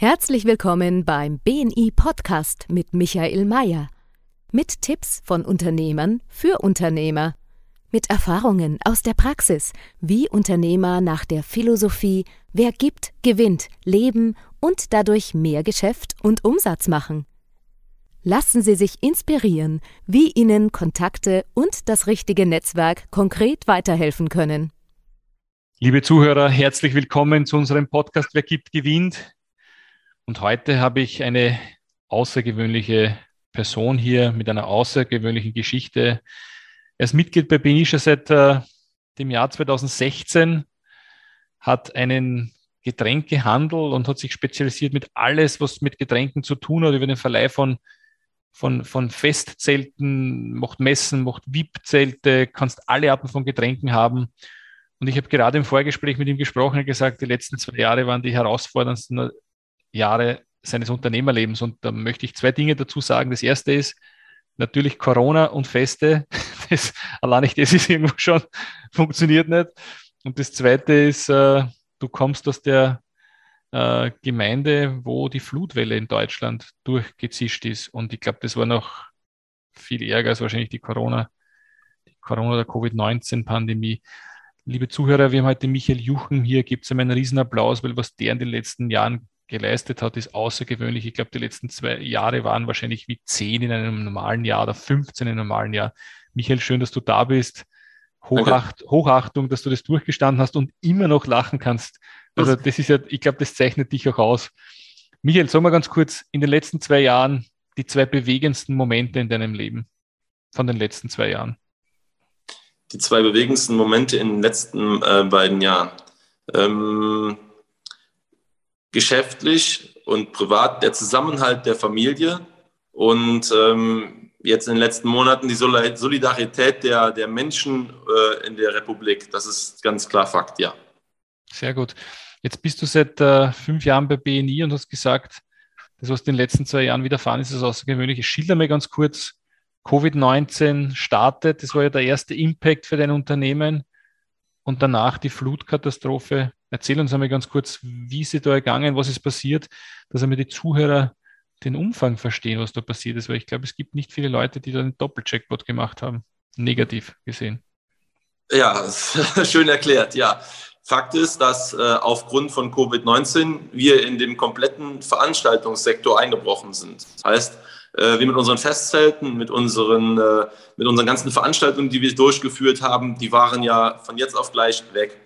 Herzlich willkommen beim BNI Podcast mit Michael Mayer. Mit Tipps von Unternehmern für Unternehmer. Mit Erfahrungen aus der Praxis, wie Unternehmer nach der Philosophie Wer gibt, gewinnt, leben und dadurch mehr Geschäft und Umsatz machen. Lassen Sie sich inspirieren, wie Ihnen Kontakte und das richtige Netzwerk konkret weiterhelfen können. Liebe Zuhörer, herzlich willkommen zu unserem Podcast Wer gibt, gewinnt. Und heute habe ich eine außergewöhnliche Person hier mit einer außergewöhnlichen Geschichte. Er ist Mitglied bei Benisha seit äh, dem Jahr 2016, hat einen Getränkehandel und hat sich spezialisiert mit alles, was mit Getränken zu tun hat, über den Verleih von, von, von Festzelten, macht Messen, macht VIP-Zelte, kannst alle Arten von Getränken haben. Und ich habe gerade im Vorgespräch mit ihm gesprochen und gesagt, die letzten zwei Jahre waren die herausforderndsten Jahre seines Unternehmerlebens. Und da möchte ich zwei Dinge dazu sagen. Das erste ist natürlich Corona und Feste. Das, allein nicht das ist irgendwo schon, funktioniert nicht. Und das zweite ist, äh, du kommst aus der äh, Gemeinde, wo die Flutwelle in Deutschland durchgezischt ist. Und ich glaube, das war noch viel ärger als wahrscheinlich die Corona, die Corona- oder Covid-19-Pandemie. Liebe Zuhörer, wir haben heute Michael Juchen hier. Gibt es ihm einen Riesenapplaus, weil was der in den letzten Jahren geleistet hat, ist außergewöhnlich. Ich glaube, die letzten zwei Jahre waren wahrscheinlich wie zehn in einem normalen Jahr oder 15 in einem normalen Jahr. Michael, schön, dass du da bist. Hochacht, Hochachtung, dass du das durchgestanden hast und immer noch lachen kannst. Also das ist ja, ich glaube, das zeichnet dich auch aus. Michael, sag mal ganz kurz, in den letzten zwei Jahren die zwei bewegendsten Momente in deinem Leben von den letzten zwei Jahren. Die zwei bewegendsten Momente in den letzten äh, beiden Jahren. Ähm, geschäftlich und privat der Zusammenhalt der Familie und ähm, jetzt in den letzten Monaten die Solidarität der, der Menschen äh, in der Republik. Das ist ganz klar Fakt, ja. Sehr gut. Jetzt bist du seit äh, fünf Jahren bei BNI und hast gesagt, das, was in den letzten zwei Jahren widerfahren ist, ist außergewöhnlich. Schilder mir ganz kurz, Covid-19 startet, das war ja der erste Impact für dein Unternehmen und danach die Flutkatastrophe Erzähl uns einmal ganz kurz, wie ist es da gegangen, was ist passiert, dass einmal die Zuhörer den Umfang verstehen, was da passiert ist, weil ich glaube, es gibt nicht viele Leute, die da einen Doppelcheckbot gemacht haben, negativ gesehen. Ja, schön erklärt, ja. Fakt ist, dass äh, aufgrund von Covid-19 wir in dem kompletten Veranstaltungssektor eingebrochen sind. Das heißt, äh, wir mit unseren Festzelten, mit unseren, äh, mit unseren ganzen Veranstaltungen, die wir durchgeführt haben, die waren ja von jetzt auf gleich weg.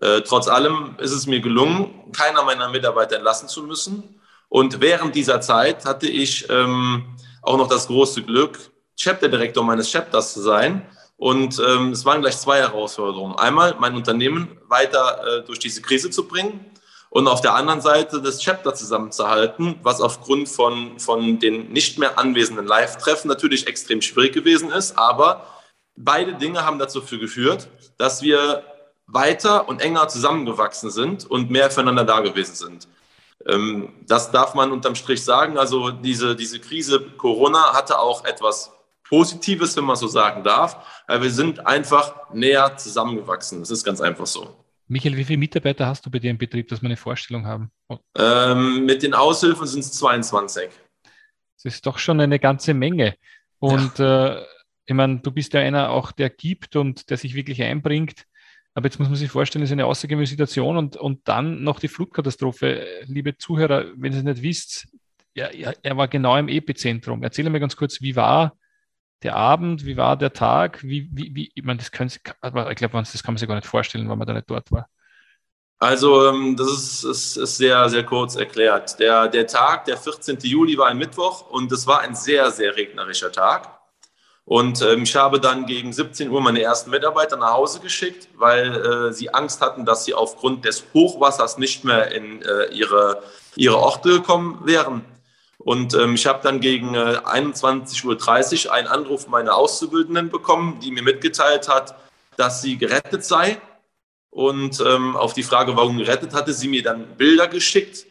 Äh, trotz allem ist es mir gelungen, keiner meiner Mitarbeiter entlassen zu müssen. Und während dieser Zeit hatte ich ähm, auch noch das große Glück, Chapter-Direktor meines Chapters zu sein. Und ähm, es waren gleich zwei Herausforderungen. Einmal mein Unternehmen weiter äh, durch diese Krise zu bringen und auf der anderen Seite das Chapter zusammenzuhalten, was aufgrund von, von den nicht mehr anwesenden Live-Treffen natürlich extrem schwierig gewesen ist. Aber beide Dinge haben dazu geführt, dass wir weiter und enger zusammengewachsen sind und mehr füreinander da gewesen sind. Ähm, das darf man unterm Strich sagen. Also diese, diese Krise Corona hatte auch etwas Positives, wenn man so sagen darf. Wir sind einfach näher zusammengewachsen. Das ist ganz einfach so. Michael, wie viele Mitarbeiter hast du bei dir im Betrieb, dass wir eine Vorstellung haben? Ähm, mit den Aushilfen sind es 22. Das ist doch schon eine ganze Menge. Und ja. äh, ich meine, du bist ja einer auch, der gibt und der sich wirklich einbringt. Aber jetzt muss man sich vorstellen, es ist eine außergewöhnliche Situation und, und dann noch die Flutkatastrophe. Liebe Zuhörer, wenn ihr es nicht wisst, er, er war genau im Epizentrum. Erzähle mir ganz kurz, wie war der Abend, wie war der Tag, wie, wie, wie ich meine, das, können Sie, ich glaube, das kann man sich gar nicht vorstellen, weil man da nicht dort war. Also, ähm, das ist, ist, ist, sehr, sehr kurz erklärt. Der, der Tag, der 14. Juli, war ein Mittwoch und es war ein sehr, sehr regnerischer Tag. Und ähm, ich habe dann gegen 17 Uhr meine ersten Mitarbeiter nach Hause geschickt, weil äh, sie Angst hatten, dass sie aufgrund des Hochwassers nicht mehr in äh, ihre, ihre Orte gekommen wären. Und ähm, ich habe dann gegen äh, 21.30 Uhr einen Anruf meiner Auszubildenden bekommen, die mir mitgeteilt hat, dass sie gerettet sei. Und ähm, auf die Frage, warum gerettet, hatte sie mir dann Bilder geschickt.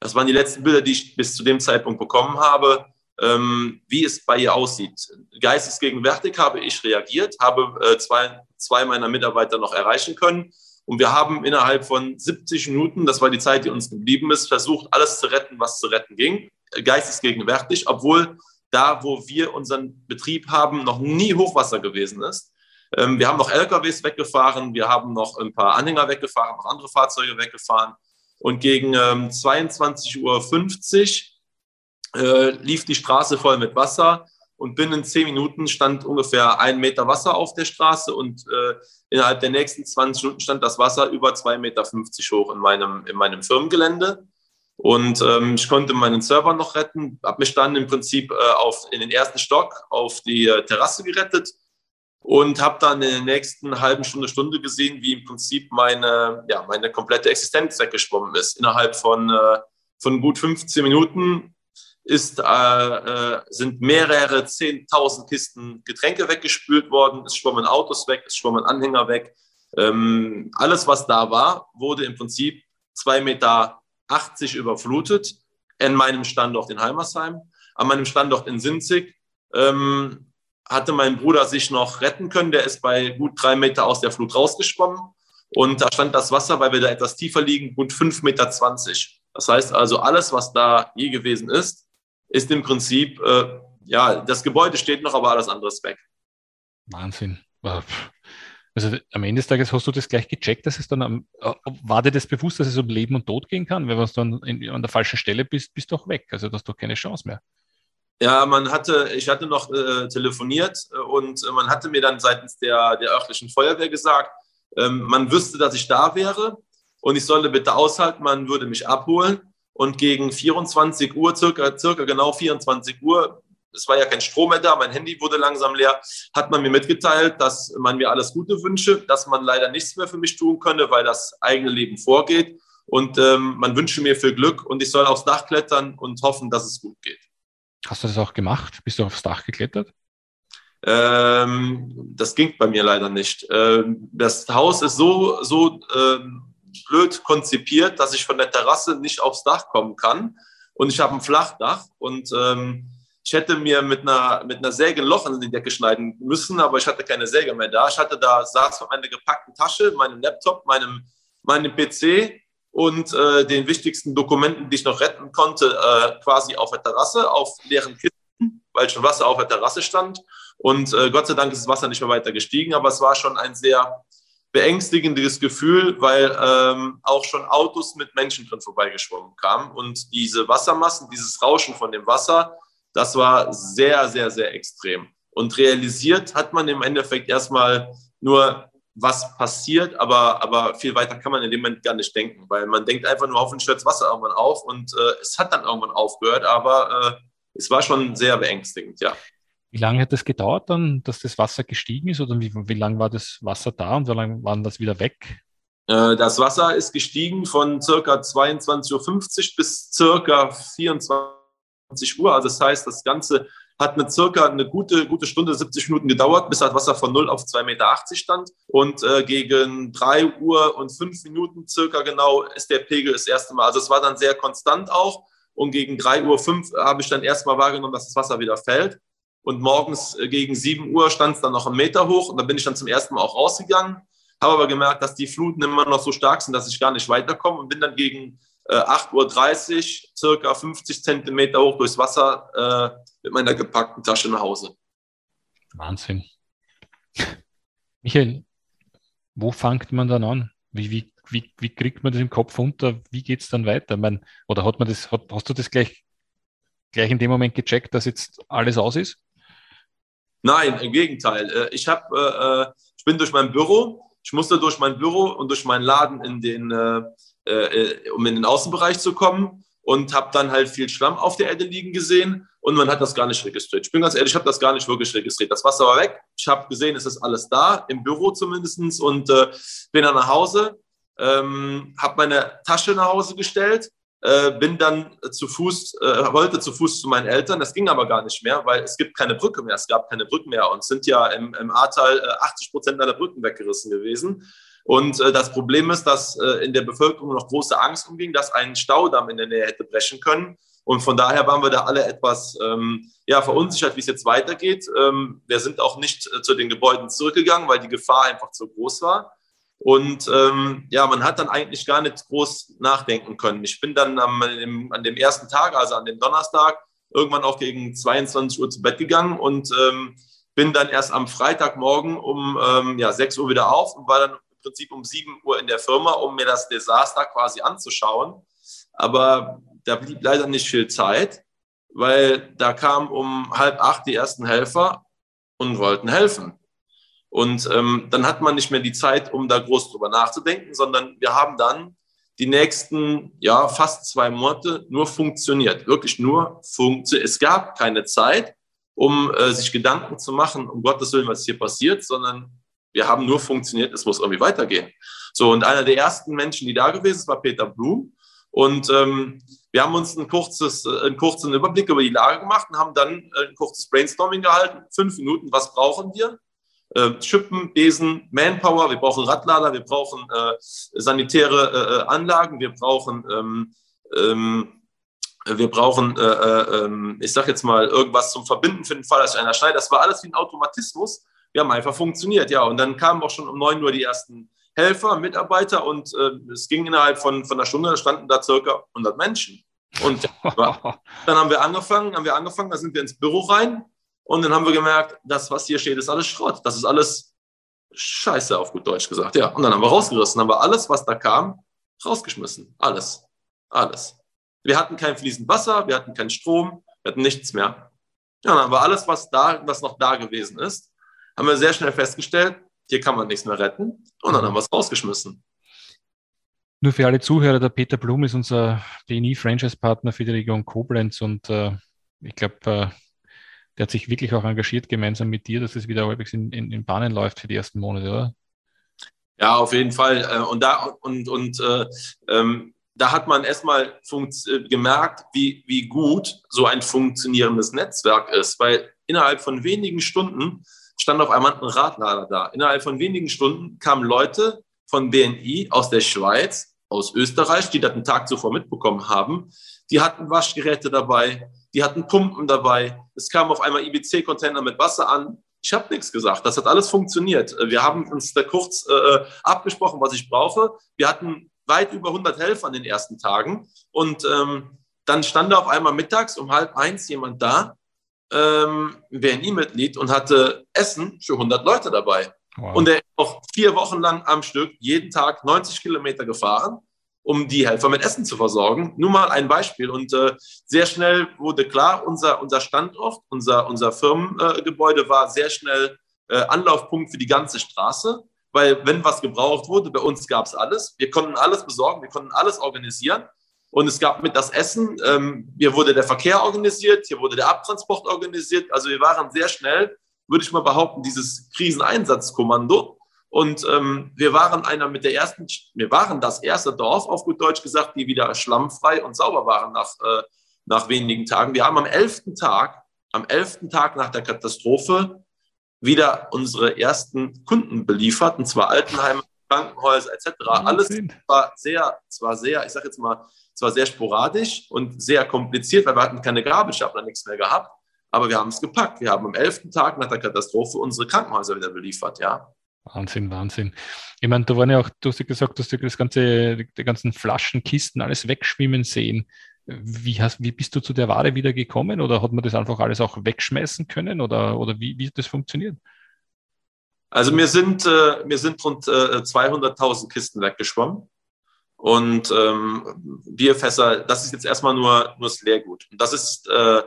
Das waren die letzten Bilder, die ich bis zu dem Zeitpunkt bekommen habe ähm, wie es bei ihr aussieht. Geistesgegenwärtig habe ich reagiert, habe äh, zwei, zwei meiner Mitarbeiter noch erreichen können Und wir haben innerhalb von 70 Minuten, das war die Zeit, die uns geblieben ist, versucht, alles zu retten, was zu retten ging, geistesgegenwärtig, obwohl da, wo wir unseren Betrieb haben, noch nie Hochwasser gewesen ist. Ähm, wir haben noch LKWs weggefahren, wir haben noch ein paar Anhänger weggefahren, noch andere Fahrzeuge weggefahren. Und gegen ähm, 22.50 Uhr äh, lief die Straße voll mit Wasser und binnen zehn Minuten stand ungefähr ein Meter Wasser auf der Straße und äh, innerhalb der nächsten 20 Minuten stand das Wasser über 2,50 Meter hoch in meinem, in meinem Firmengelände. Und ähm, ich konnte meinen Server noch retten, habe mich dann im Prinzip äh, auf, in den ersten Stock auf die äh, Terrasse gerettet und habe dann in der nächsten halben Stunde, Stunde gesehen, wie im Prinzip meine, ja, meine komplette Existenz weggeschwommen ist. Innerhalb von, äh, von gut 15 Minuten ist, äh, äh, sind mehrere 10.000 Kisten Getränke weggespült worden, es schwommen Autos weg, es schwommen Anhänger weg. Ähm, alles, was da war, wurde im Prinzip 2,80 Meter überflutet in meinem Standort in Heimersheim. An meinem Standort in Sinzig ähm, hatte mein Bruder sich noch retten können. Der ist bei gut drei Meter aus der Flut rausgeschwommen. Und da stand das Wasser, weil wir da etwas tiefer liegen, gut 5,20 Meter. Das heißt also, alles, was da je gewesen ist, ist im Prinzip, äh, ja, das Gebäude steht noch, aber alles andere ist weg. Wahnsinn. Also am Ende des Tages hast du das gleich gecheckt, dass es dann am, äh, war dir das bewusst, dass es um Leben und Tod gehen kann? Weil wenn du dann in, an der falschen Stelle bist, bist du auch weg. Also du hast doch keine Chance mehr. Ja, man hatte, ich hatte noch äh, telefoniert äh, und äh, man hatte mir dann seitens der, der örtlichen Feuerwehr gesagt, ähm, man wüsste, dass ich da wäre und ich solle bitte aushalten, man würde mich abholen. Und gegen 24 Uhr, circa, circa genau 24 Uhr, es war ja kein Strom mehr da, mein Handy wurde langsam leer, hat man mir mitgeteilt, dass man mir alles Gute wünsche, dass man leider nichts mehr für mich tun könne, weil das eigene Leben vorgeht. Und ähm, man wünsche mir viel Glück und ich soll aufs Dach klettern und hoffen, dass es gut geht. Hast du das auch gemacht? Bist du aufs Dach geklettert? Ähm, das ging bei mir leider nicht. Ähm, das Haus ist so, so ähm, blöd konzipiert, dass ich von der Terrasse nicht aufs Dach kommen kann. Und ich habe ein Flachdach und ähm, ich hätte mir mit einer, mit einer Säge ein Loch in die Decke schneiden müssen, aber ich hatte keine Säge mehr da. Ich hatte da, saß von einer gepackten Tasche, meinem Laptop, meinem, meinem PC und äh, den wichtigsten Dokumenten, die ich noch retten konnte, äh, quasi auf der Terrasse, auf leeren Kisten, weil schon Wasser auf der Terrasse stand. Und äh, Gott sei Dank ist das Wasser nicht mehr weiter gestiegen, aber es war schon ein sehr beängstigendes Gefühl, weil ähm, auch schon Autos mit Menschen drin vorbeigeschwommen kamen. Und diese Wassermassen, dieses Rauschen von dem Wasser, das war sehr, sehr, sehr extrem. Und realisiert hat man im Endeffekt erstmal nur, was passiert, aber, aber viel weiter kann man in dem Moment gar nicht denken, weil man denkt einfach nur, hoffentlich hört das Wasser irgendwann auf und äh, es hat dann irgendwann aufgehört, aber äh, es war schon sehr beängstigend, ja. Wie lange hat das gedauert dann, dass das Wasser gestiegen ist oder wie, wie lange war das Wasser da und wie lange war das wieder weg? Äh, das Wasser ist gestiegen von circa 22.50 Uhr bis circa 24 Uhr. Also das heißt, das Ganze hat eine circa eine gute, gute Stunde, 70 Minuten gedauert, bis das Wasser von 0 auf 2,80 Meter stand. Und äh, gegen 3 Uhr und 5 Minuten circa genau ist der Pegel das erste Mal. Also es war dann sehr konstant auch. Und gegen 3.05 Uhr habe ich dann erstmal wahrgenommen, dass das Wasser wieder fällt. Und morgens äh, gegen 7 Uhr stand es dann noch einen Meter hoch. Und da bin ich dann zum ersten Mal auch rausgegangen. Habe aber gemerkt, dass die Fluten immer noch so stark sind, dass ich gar nicht weiterkomme. Und bin dann gegen äh, 8.30 Uhr circa 50 Zentimeter hoch durchs Wasser äh, mit meiner gepackten Tasche nach Hause. Wahnsinn. Michael, wo fängt man dann an? Wie, wie, wie, wie kriegt man das im Kopf unter? Wie geht es dann weiter? Meine, oder hat man das, hat, hast du das gleich, gleich in dem Moment gecheckt, dass jetzt alles aus ist? Nein, im Gegenteil. Äh, ich, hab, äh, äh, ich bin durch mein Büro, ich musste durch mein Büro und durch meinen Laden, in den, äh, um in den Außenbereich zu kommen und habe dann halt viel Schlamm auf der Erde liegen gesehen und man hat das gar nicht registriert. Ich bin ganz ehrlich, ich habe das gar nicht wirklich registriert. Das Wasser war weg. Ich habe gesehen, es ist alles da, im Büro zumindest und äh, bin dann nach Hause, ähm, habe meine Tasche nach Hause gestellt äh, bin dann zu Fuß, äh, wollte zu Fuß zu meinen Eltern. Das ging aber gar nicht mehr, weil es gibt keine Brücke mehr. Es gab keine Brücken mehr und sind ja im, im Ahrtal äh, 80 Prozent aller Brücken weggerissen gewesen. Und äh, das Problem ist, dass äh, in der Bevölkerung noch große Angst umging, dass ein Staudamm in der Nähe hätte brechen können. Und von daher waren wir da alle etwas ähm, ja, verunsichert, wie es jetzt weitergeht. Ähm, wir sind auch nicht äh, zu den Gebäuden zurückgegangen, weil die Gefahr einfach zu groß war. Und ähm, ja, man hat dann eigentlich gar nicht groß nachdenken können. Ich bin dann am, an dem ersten Tag, also an dem Donnerstag, irgendwann auch gegen 22 Uhr zu Bett gegangen und ähm, bin dann erst am Freitagmorgen um ähm, ja, 6 Uhr wieder auf und war dann im Prinzip um 7 Uhr in der Firma, um mir das Desaster quasi anzuschauen. Aber da blieb leider nicht viel Zeit, weil da kamen um halb acht die ersten Helfer und wollten helfen. Und ähm, dann hat man nicht mehr die Zeit, um da groß drüber nachzudenken, sondern wir haben dann die nächsten, ja, fast zwei Monate nur funktioniert. Wirklich nur funktioniert. Es gab keine Zeit, um äh, sich Gedanken zu machen, um Gottes Willen, was hier passiert, sondern wir haben nur funktioniert, es muss irgendwie weitergehen. So, und einer der ersten Menschen, die da gewesen ist, war Peter Blum. Und ähm, wir haben uns ein kurzes, äh, einen kurzen Überblick über die Lage gemacht und haben dann äh, ein kurzes Brainstorming gehalten. Fünf Minuten, was brauchen wir? Äh, Schippen, Besen, Manpower, wir brauchen Radlader, wir brauchen äh, sanitäre äh, äh Anlagen, wir brauchen, ähm, ähm, wir brauchen, ähm, ich sage jetzt mal, irgendwas zum Verbinden für den Fall, dass einer schneidet. Das war alles wie ein Automatismus. Wir haben einfach funktioniert, ja. Und dann kamen auch schon um 9 Uhr die ersten Helfer, Mitarbeiter und äh, es ging innerhalb von, von einer Stunde, da standen da circa 100 Menschen. Und dann haben wir angefangen, haben wir angefangen, da sind wir ins Büro rein und dann haben wir gemerkt, das, was hier steht, ist alles Schrott. Das ist alles Scheiße, auf gut Deutsch gesagt. Ja, und dann haben wir rausgerissen, haben wir alles, was da kam, rausgeschmissen. Alles. Alles. Wir hatten kein fließend Wasser, wir hatten keinen Strom, wir hatten nichts mehr. Ja, dann haben wir alles, was da, was noch da gewesen ist, haben wir sehr schnell festgestellt, hier kann man nichts mehr retten. Und dann haben wir es rausgeschmissen. Nur für alle Zuhörer, der Peter Blum ist unser BNI-Franchise-Partner für die Region Koblenz und äh, ich glaube, äh, der hat sich wirklich auch engagiert gemeinsam mit dir, dass es wieder halbwegs in, in, in Bahnen läuft für die ersten Monate, oder? Ja, auf jeden Fall. Äh, und da, und, und äh, ähm, da hat man erstmal äh, gemerkt, wie, wie gut so ein funktionierendes Netzwerk ist, weil innerhalb von wenigen Stunden stand auf einmal ein Radlader da. Innerhalb von wenigen Stunden kamen Leute von BNI aus der Schweiz, aus Österreich, die das einen Tag zuvor mitbekommen haben. Die hatten Waschgeräte dabei, die hatten Pumpen dabei. Es kam auf einmal IBC-Container mit Wasser an. Ich habe nichts gesagt. Das hat alles funktioniert. Wir haben uns da kurz äh, abgesprochen, was ich brauche. Wir hatten weit über 100 Helfer an den ersten Tagen. Und ähm, dann stand da auf einmal mittags um halb eins jemand da, ähm, ein BNI-Mitglied, und hatte Essen für 100 Leute dabei. Wow. Und er ist auch vier Wochen lang am Stück jeden Tag 90 Kilometer gefahren um die Helfer mit Essen zu versorgen. Nur mal ein Beispiel. Und äh, sehr schnell wurde klar, unser, unser Standort, unser, unser Firmengebäude äh, war sehr schnell äh, Anlaufpunkt für die ganze Straße, weil wenn was gebraucht wurde, bei uns gab es alles. Wir konnten alles besorgen, wir konnten alles organisieren. Und es gab mit das Essen, ähm, hier wurde der Verkehr organisiert, hier wurde der Abtransport organisiert. Also wir waren sehr schnell, würde ich mal behaupten, dieses Kriseneinsatzkommando. Und ähm, wir waren einer mit der ersten, wir waren das erste Dorf, auf gut Deutsch gesagt, die wieder schlammfrei und sauber waren nach, äh, nach wenigen Tagen. Wir haben am elften Tag, am elften Tag nach der Katastrophe wieder unsere ersten Kunden beliefert, und zwar Altenheime, Krankenhäuser etc. Alles war sehr, zwar sehr, ich sage jetzt mal, zwar sehr sporadisch und sehr kompliziert, weil wir hatten keine Gabelstapler, nichts mehr gehabt, aber wir haben es gepackt. Wir haben am elften Tag nach der Katastrophe unsere Krankenhäuser wieder beliefert, ja. Wahnsinn, Wahnsinn. Ich meine, da waren ja auch, du hast ja gesagt, dass du das ganze, die ganzen Flaschen, Kisten, alles wegschwimmen sehen. Wie, hast, wie bist du zu der Ware wieder gekommen oder hat man das einfach alles auch wegschmeißen können oder, oder wie, wie das funktioniert? Also mir sind, äh, mir sind rund äh, 200.000 Kisten weggeschwommen und ähm, Bierfässer, das ist jetzt erstmal nur, nur das Leergut. Und das ist äh,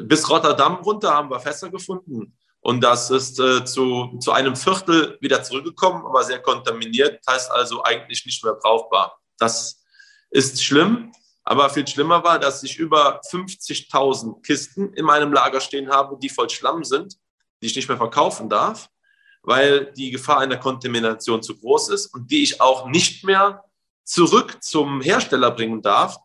bis Rotterdam runter haben wir Fässer gefunden und das ist äh, zu, zu einem Viertel wieder zurückgekommen, aber sehr kontaminiert, heißt also eigentlich nicht mehr brauchbar. Das ist schlimm, aber viel schlimmer war, dass ich über 50.000 Kisten in meinem Lager stehen habe, die voll Schlamm sind, die ich nicht mehr verkaufen darf, weil die Gefahr einer Kontamination zu groß ist und die ich auch nicht mehr zurück zum Hersteller bringen darf,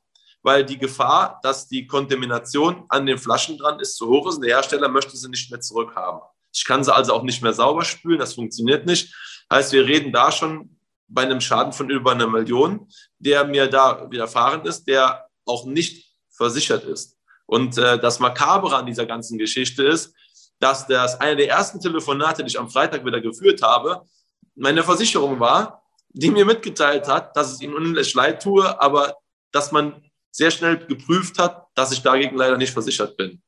weil die Gefahr, dass die Kontamination an den Flaschen dran ist, zu hoch ist und der Hersteller möchte sie nicht mehr zurückhaben. Ich kann sie also auch nicht mehr sauber spülen, das funktioniert nicht. Heißt, wir reden da schon bei einem Schaden von über einer Million, der mir da widerfahren ist, der auch nicht versichert ist. Und äh, das Makabere an dieser ganzen Geschichte ist, dass das eine der ersten Telefonate, die ich am Freitag wieder geführt habe, meine Versicherung war, die mir mitgeteilt hat, dass es ihnen unendlich leid tue, aber dass man sehr schnell geprüft hat, dass ich dagegen leider nicht versichert bin.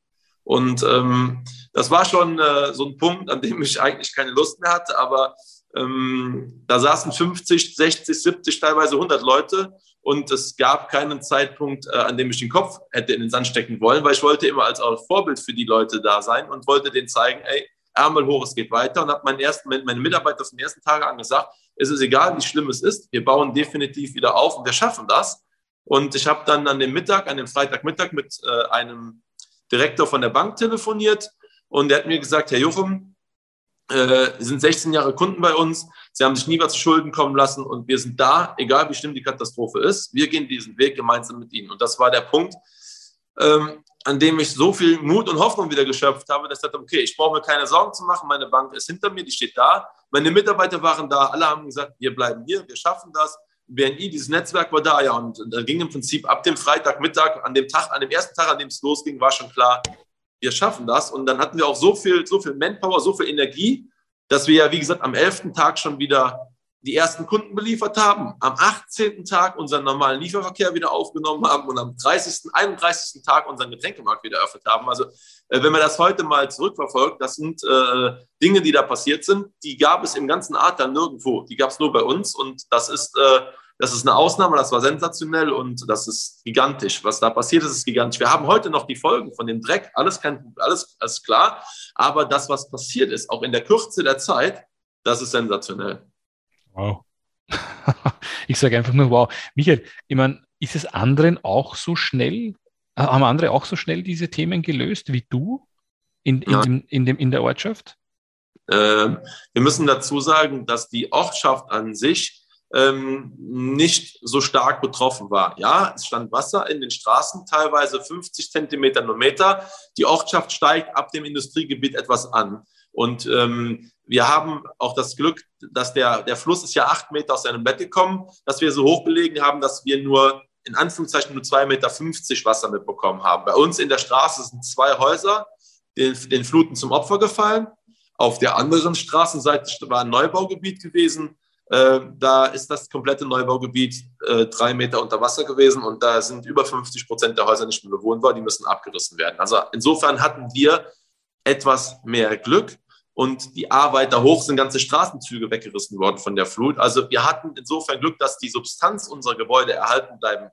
Und ähm, das war schon äh, so ein Punkt, an dem ich eigentlich keine Lust mehr hatte, aber ähm, da saßen 50, 60, 70, teilweise 100 Leute und es gab keinen Zeitpunkt, äh, an dem ich den Kopf hätte in den Sand stecken wollen, weil ich wollte immer als Vorbild für die Leute da sein und wollte denen zeigen, ey, Ärmel hoch, es geht weiter und habe meinen meine Mitarbeiter den ersten Tagen an gesagt, es ist egal, wie schlimm es ist, wir bauen definitiv wieder auf und wir schaffen das. Und ich habe dann an dem Mittag, an dem Freitagmittag mit äh, einem Direktor von der Bank telefoniert und der hat mir gesagt, Herr Juchum, äh, Sie sind 16 Jahre Kunden bei uns, Sie haben sich nie was zu Schulden kommen lassen und wir sind da, egal wie schlimm die Katastrophe ist, wir gehen diesen Weg gemeinsam mit Ihnen. Und das war der Punkt, ähm, an dem ich so viel Mut und Hoffnung wieder geschöpft habe, dass ich dachte, okay, ich brauche mir keine Sorgen zu machen, meine Bank ist hinter mir, die steht da, meine Mitarbeiter waren da, alle haben gesagt, wir bleiben hier, wir schaffen das. BNI, dieses Netzwerk war da, ja, und da ging im Prinzip ab dem Freitagmittag, an dem Tag, an dem ersten Tag, an dem es losging, war schon klar, wir schaffen das. Und dann hatten wir auch so viel, so viel Manpower, so viel Energie, dass wir ja, wie gesagt, am elften Tag schon wieder die ersten Kunden beliefert haben, am 18. Tag unseren normalen Lieferverkehr wieder aufgenommen haben und am 30., 31. Tag unseren Getränkemarkt wieder eröffnet haben. Also äh, wenn man das heute mal zurückverfolgt, das sind äh, Dinge, die da passiert sind, die gab es im ganzen dann nirgendwo. Die gab es nur bei uns und das ist, äh, das ist eine Ausnahme, das war sensationell und das ist gigantisch. Was da passiert ist, ist gigantisch. Wir haben heute noch die Folgen von dem Dreck, alles, kein, alles, alles klar, aber das, was passiert ist, auch in der Kürze der Zeit, das ist sensationell. Wow. ich sage einfach nur wow. Michael, ich meine, ist es anderen auch so schnell, äh, haben andere auch so schnell diese Themen gelöst wie du in, in, dem, in, dem, in der Ortschaft? Ähm, wir müssen dazu sagen, dass die Ortschaft an sich ähm, nicht so stark betroffen war. Ja, es stand Wasser in den Straßen, teilweise 50 Zentimeter nur Meter. Die Ortschaft steigt ab dem Industriegebiet etwas an. Und ähm, wir haben auch das Glück, dass der, der Fluss ist ja acht Meter aus seinem Bett gekommen, dass wir so hoch belegen haben, dass wir nur in Anführungszeichen nur 2,50 Meter Wasser mitbekommen haben. Bei uns in der Straße sind zwei Häuser den, den Fluten zum Opfer gefallen. Auf der anderen Straßenseite war ein Neubaugebiet gewesen. Äh, da ist das komplette Neubaugebiet äh, drei Meter unter Wasser gewesen und da sind über 50 Prozent der Häuser nicht mehr bewohnbar. Die müssen abgerissen werden. Also insofern hatten wir etwas mehr Glück und die A weiter hoch sind ganze Straßenzüge weggerissen worden von der Flut. Also wir hatten insofern Glück, dass die Substanz unserer Gebäude erhalten bleiben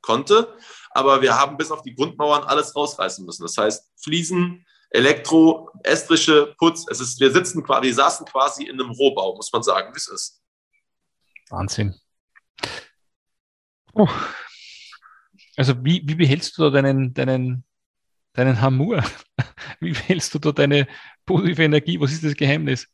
konnte, aber wir haben bis auf die Grundmauern alles rausreißen müssen. Das heißt Fliesen, Elektro, Estrische, Putz. Es ist, wir sitzen quasi, wir saßen quasi in einem Rohbau, muss man sagen, wie es ist. Wahnsinn. Oh. Also wie, wie behältst du da deinen, deinen deinen Hamur? Wie wählst du da deine positive Energie? Was ist das Geheimnis?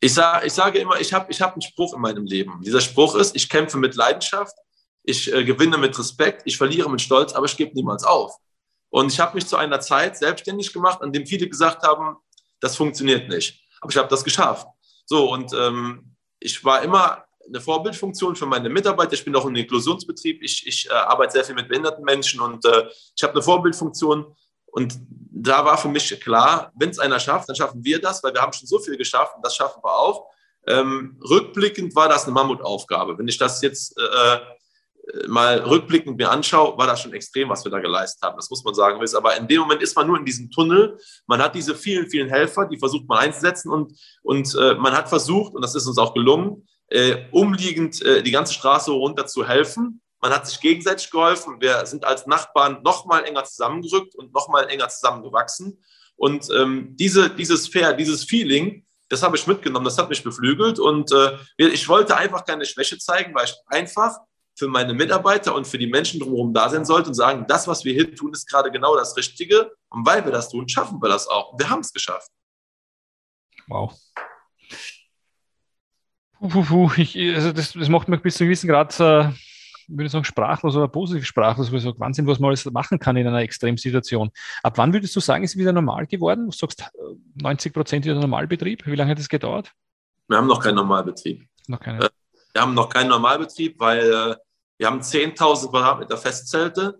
Ich, sag, ich sage immer, ich habe ich hab einen Spruch in meinem Leben. Dieser Spruch ist, ich kämpfe mit Leidenschaft, ich äh, gewinne mit Respekt, ich verliere mit Stolz, aber ich gebe niemals auf. Und ich habe mich zu einer Zeit selbstständig gemacht, an dem viele gesagt haben, das funktioniert nicht. Aber ich habe das geschafft. So, und ähm, ich war immer eine Vorbildfunktion für meine Mitarbeiter. Ich bin auch im Inklusionsbetrieb. Ich, ich äh, arbeite sehr viel mit behinderten Menschen und äh, ich habe eine Vorbildfunktion. Und da war für mich klar, wenn es einer schafft, dann schaffen wir das, weil wir haben schon so viel geschafft und das schaffen wir auch. Ähm, rückblickend war das eine Mammutaufgabe. Wenn ich das jetzt äh, mal rückblickend mir anschaue, war das schon extrem, was wir da geleistet haben. Das muss man sagen. Aber in dem Moment ist man nur in diesem Tunnel. Man hat diese vielen, vielen Helfer, die versucht man einzusetzen und, und äh, man hat versucht, und das ist uns auch gelungen, äh, umliegend äh, die ganze Straße runter zu helfen. Man hat sich gegenseitig geholfen. Wir sind als Nachbarn noch mal enger zusammengerückt und noch mal enger zusammengewachsen. Und ähm, diese, dieses Fair, dieses Feeling, das habe ich mitgenommen, das hat mich beflügelt. Und äh, ich wollte einfach keine Schwäche zeigen, weil ich einfach für meine Mitarbeiter und für die Menschen drumherum da sein sollte und sagen, das, was wir hier tun, ist gerade genau das Richtige. Und weil wir das tun, schaffen wir das auch. Wir haben es geschafft. Wow. Puh, puh, ich, also das, das macht mich bis zu einem gewissen Grad, äh, würde ich sagen, sprachlos oder positiv sprachlos, weil ich sage, Wahnsinn, was man alles machen kann in einer Extremsituation. Ab wann würdest du sagen, ist es wieder normal geworden? Du sagst 90 Prozent wieder Normalbetrieb. Wie lange hat das gedauert? Wir haben noch keinen Normalbetrieb. Noch keine. Äh, wir haben noch keinen Normalbetrieb, weil äh, wir haben 10.000 Quadratmeter Festzelte.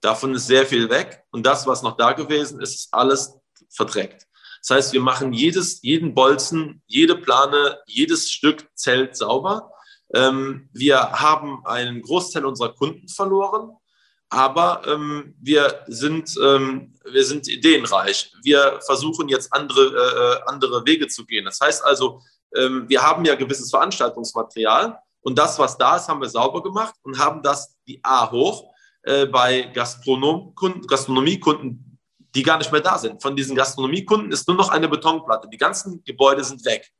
Davon ist sehr viel weg. Und das, was noch da gewesen ist, ist alles verdreckt. Das heißt, wir machen jedes, jeden Bolzen, jede Plane, jedes Stück Zelt sauber. Ähm, wir haben einen Großteil unserer Kunden verloren, aber ähm, wir, sind, ähm, wir sind ideenreich. Wir versuchen jetzt andere, äh, andere Wege zu gehen. Das heißt also, ähm, wir haben ja gewisses Veranstaltungsmaterial und das, was da ist, haben wir sauber gemacht und haben das die A hoch äh, bei Gastronom Gastronomiekunden, die gar nicht mehr da sind. Von diesen Gastronomiekunden ist nur noch eine Betonplatte. Die ganzen Gebäude sind weg.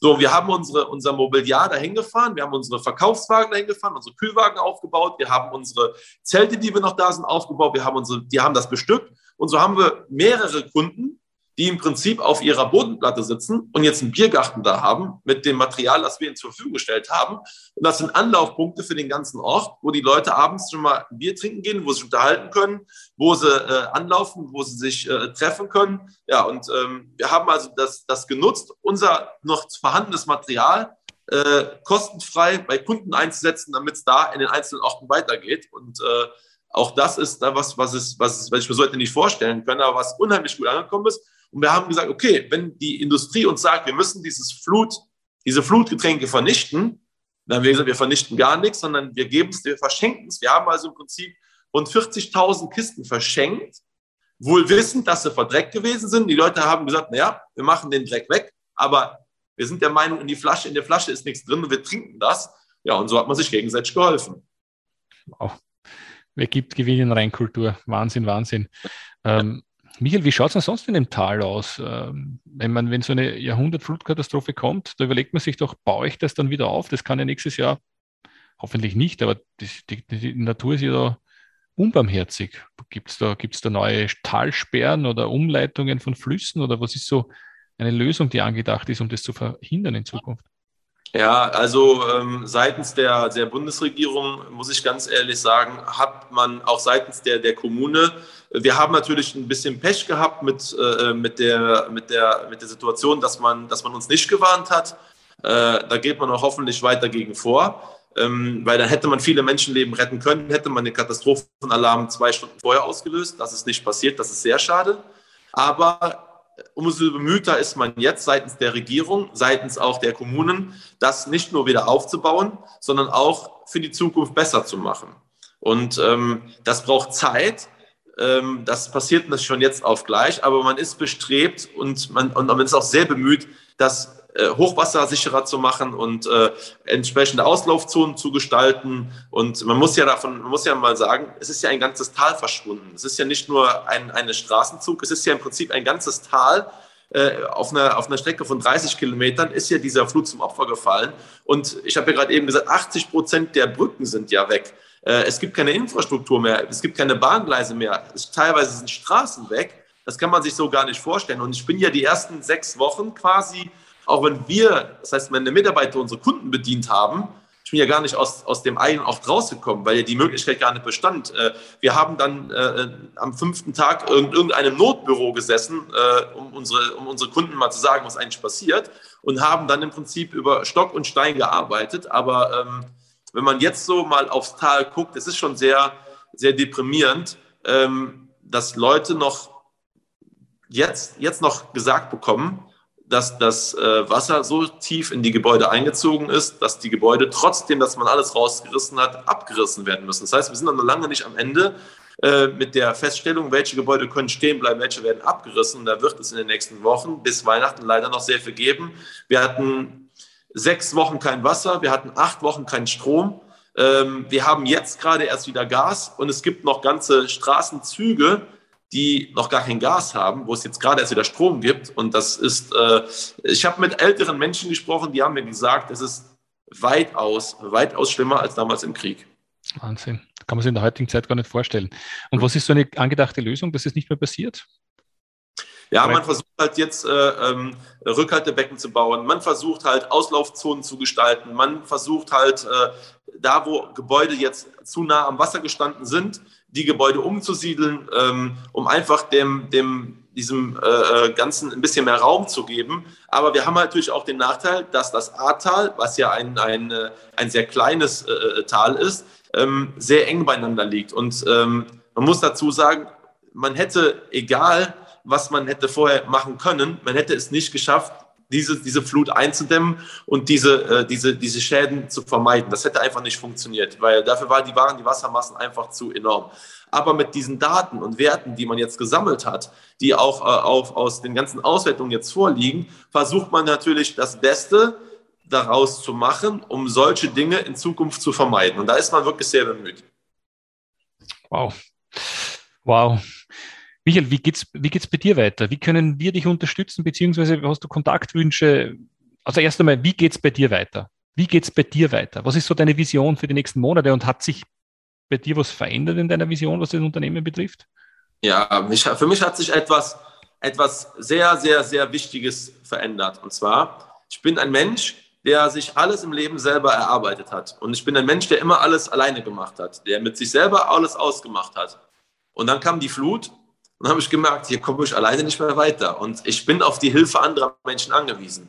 So, wir haben unsere, unser Mobiliar dahin gefahren, wir haben unsere Verkaufswagen dahin gefahren, unsere Kühlwagen aufgebaut, wir haben unsere Zelte, die wir noch da sind, aufgebaut, wir haben unsere, die haben das bestückt und so haben wir mehrere Kunden, die im Prinzip auf ihrer Bodenplatte sitzen und jetzt einen Biergarten da haben mit dem Material, das wir ihnen zur Verfügung gestellt haben. Und das sind Anlaufpunkte für den ganzen Ort, wo die Leute abends schon mal Bier trinken gehen, wo sie sich unterhalten können, wo sie äh, anlaufen, wo sie sich äh, treffen können. Ja, und ähm, wir haben also das, das genutzt, unser noch vorhandenes Material äh, kostenfrei bei Kunden einzusetzen, damit es da in den einzelnen Orten weitergeht. Und äh, auch das ist da was, was, ist, was, ist, was ich mir so heute nicht vorstellen kann, aber was unheimlich gut angekommen ist. Und wir haben gesagt, okay, wenn die Industrie uns sagt, wir müssen dieses Flut, diese Flutgetränke vernichten, dann haben wir gesagt, wir vernichten gar nichts, sondern wir geben es, wir verschenken es. Wir haben also im Prinzip rund 40.000 Kisten verschenkt, wohl wissend, dass sie verdreckt gewesen sind. Die Leute haben gesagt, naja, wir machen den Dreck weg, aber wir sind der Meinung, in die Flasche, in der Flasche ist nichts drin und wir trinken das. Ja, und so hat man sich gegenseitig geholfen. Wow. Wer gibt Gewinn in Reinkultur? Wahnsinn, Wahnsinn. Ähm, Michael, wie schaut es denn sonst in dem Tal aus? Ähm, wenn, man, wenn so eine Jahrhundertflutkatastrophe kommt, da überlegt man sich doch, baue ich das dann wieder auf? Das kann ja nächstes Jahr, hoffentlich nicht, aber die, die, die Natur ist ja da unbarmherzig. Gibt es da, gibt's da neue Talsperren oder Umleitungen von Flüssen oder was ist so eine Lösung, die angedacht ist, um das zu verhindern in Zukunft? Ja, also ähm, seitens der, der Bundesregierung, muss ich ganz ehrlich sagen, hat man auch seitens der, der Kommune, wir haben natürlich ein bisschen Pech gehabt mit, äh, mit, der, mit, der, mit der Situation, dass man, dass man uns nicht gewarnt hat. Äh, da geht man auch hoffentlich weiter gegen vor, ähm, weil dann hätte man viele Menschenleben retten können, hätte man den Katastrophenalarm zwei Stunden vorher ausgelöst. Das ist nicht passiert, das ist sehr schade. Aber umso bemühter ist man jetzt seitens der Regierung, seitens auch der Kommunen, das nicht nur wieder aufzubauen, sondern auch für die Zukunft besser zu machen. Und ähm, das braucht Zeit. Ähm, das passiert natürlich schon jetzt auf gleich, aber man ist bestrebt und man, und man ist auch sehr bemüht, das äh, hochwassersicherer zu machen und äh, entsprechende Auslaufzonen zu gestalten. Und man muss ja davon, man muss ja mal sagen, es ist ja ein ganzes Tal verschwunden. Es ist ja nicht nur ein eine Straßenzug, es ist ja im Prinzip ein ganzes Tal. Äh, auf, einer, auf einer Strecke von 30 Kilometern ist ja dieser Flut zum Opfer gefallen. Und ich habe ja gerade eben gesagt, 80 Prozent der Brücken sind ja weg. Äh, es gibt keine Infrastruktur mehr, es gibt keine Bahngleise mehr, es, teilweise sind Straßen weg. Das kann man sich so gar nicht vorstellen. Und ich bin ja die ersten sechs Wochen quasi auch wenn wir, das heißt, meine Mitarbeiter unsere Kunden bedient haben, ich bin ja gar nicht aus, aus dem einen auch rausgekommen, weil ja die Möglichkeit gar nicht bestand. Äh, wir haben dann äh, am fünften Tag in irgendeinem Notbüro gesessen, äh, um, unsere, um unsere Kunden mal zu sagen, was eigentlich passiert und haben dann im Prinzip über Stock und Stein gearbeitet. Aber ähm, wenn man jetzt so mal aufs Tal guckt, es ist schon sehr, sehr deprimierend, ähm, dass Leute noch jetzt, jetzt noch gesagt bekommen, dass das äh, Wasser so tief in die Gebäude eingezogen ist, dass die Gebäude trotzdem, dass man alles rausgerissen hat, abgerissen werden müssen. Das heißt, wir sind noch lange nicht am Ende äh, mit der Feststellung, welche Gebäude können stehen bleiben, welche werden abgerissen. Da wird es in den nächsten Wochen bis Weihnachten leider noch sehr viel geben. Wir hatten sechs Wochen kein Wasser, wir hatten acht Wochen keinen Strom. Ähm, wir haben jetzt gerade erst wieder Gas und es gibt noch ganze Straßenzüge, die noch gar kein Gas haben, wo es jetzt gerade erst wieder Strom gibt. Und das ist, äh, ich habe mit älteren Menschen gesprochen, die haben mir gesagt, es ist weitaus, weitaus schlimmer als damals im Krieg. Wahnsinn. Kann man sich in der heutigen Zeit gar nicht vorstellen. Und was ist so eine angedachte Lösung, dass es nicht mehr passiert? Ja, man versucht halt jetzt äh, ähm, Rückhaltebecken zu bauen. Man versucht halt Auslaufzonen zu gestalten. Man versucht halt äh, da, wo Gebäude jetzt zu nah am Wasser gestanden sind, die Gebäude umzusiedeln, ähm, um einfach dem, dem, diesem äh, äh, Ganzen ein bisschen mehr Raum zu geben. Aber wir haben natürlich auch den Nachteil, dass das Ahrtal, was ja ein, ein, äh, ein sehr kleines äh, äh, Tal ist, ähm, sehr eng beieinander liegt. Und ähm, man muss dazu sagen, man hätte, egal was man hätte vorher machen können, man hätte es nicht geschafft, diese, diese Flut einzudämmen und diese, äh, diese, diese Schäden zu vermeiden. Das hätte einfach nicht funktioniert, weil dafür waren die, waren die Wassermassen einfach zu enorm. Aber mit diesen Daten und Werten, die man jetzt gesammelt hat, die auch äh, auf, aus den ganzen Auswertungen jetzt vorliegen, versucht man natürlich das Beste daraus zu machen, um solche Dinge in Zukunft zu vermeiden. Und da ist man wirklich sehr bemüht. Wow. Wow. Michael, wie geht's, wie geht's bei dir weiter? Wie können wir dich unterstützen, beziehungsweise hast du Kontaktwünsche? Also erst einmal, wie geht's bei dir weiter? Wie geht's bei dir weiter? Was ist so deine Vision für die nächsten Monate und hat sich bei dir was verändert in deiner Vision, was das Unternehmen betrifft? Ja, mich, für mich hat sich etwas, etwas sehr, sehr, sehr Wichtiges verändert. Und zwar, ich bin ein Mensch, der sich alles im Leben selber erarbeitet hat. Und ich bin ein Mensch, der immer alles alleine gemacht hat, der mit sich selber alles ausgemacht hat. Und dann kam die Flut dann habe ich gemerkt, hier komme ich alleine nicht mehr weiter. Und ich bin auf die Hilfe anderer Menschen angewiesen.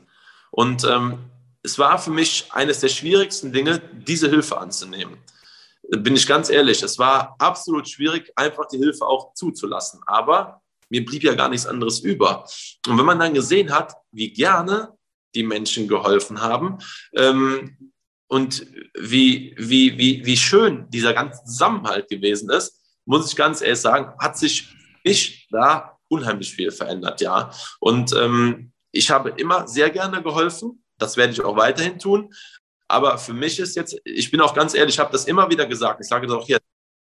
Und ähm, es war für mich eines der schwierigsten Dinge, diese Hilfe anzunehmen. Bin ich ganz ehrlich, es war absolut schwierig, einfach die Hilfe auch zuzulassen. Aber mir blieb ja gar nichts anderes über. Und wenn man dann gesehen hat, wie gerne die Menschen geholfen haben ähm, und wie, wie, wie, wie schön dieser ganze Zusammenhalt gewesen ist, muss ich ganz ehrlich sagen, hat sich ich da unheimlich viel verändert, ja. Und ähm, ich habe immer sehr gerne geholfen. Das werde ich auch weiterhin tun. Aber für mich ist jetzt, ich bin auch ganz ehrlich, ich habe das immer wieder gesagt. Ich sage das auch hier,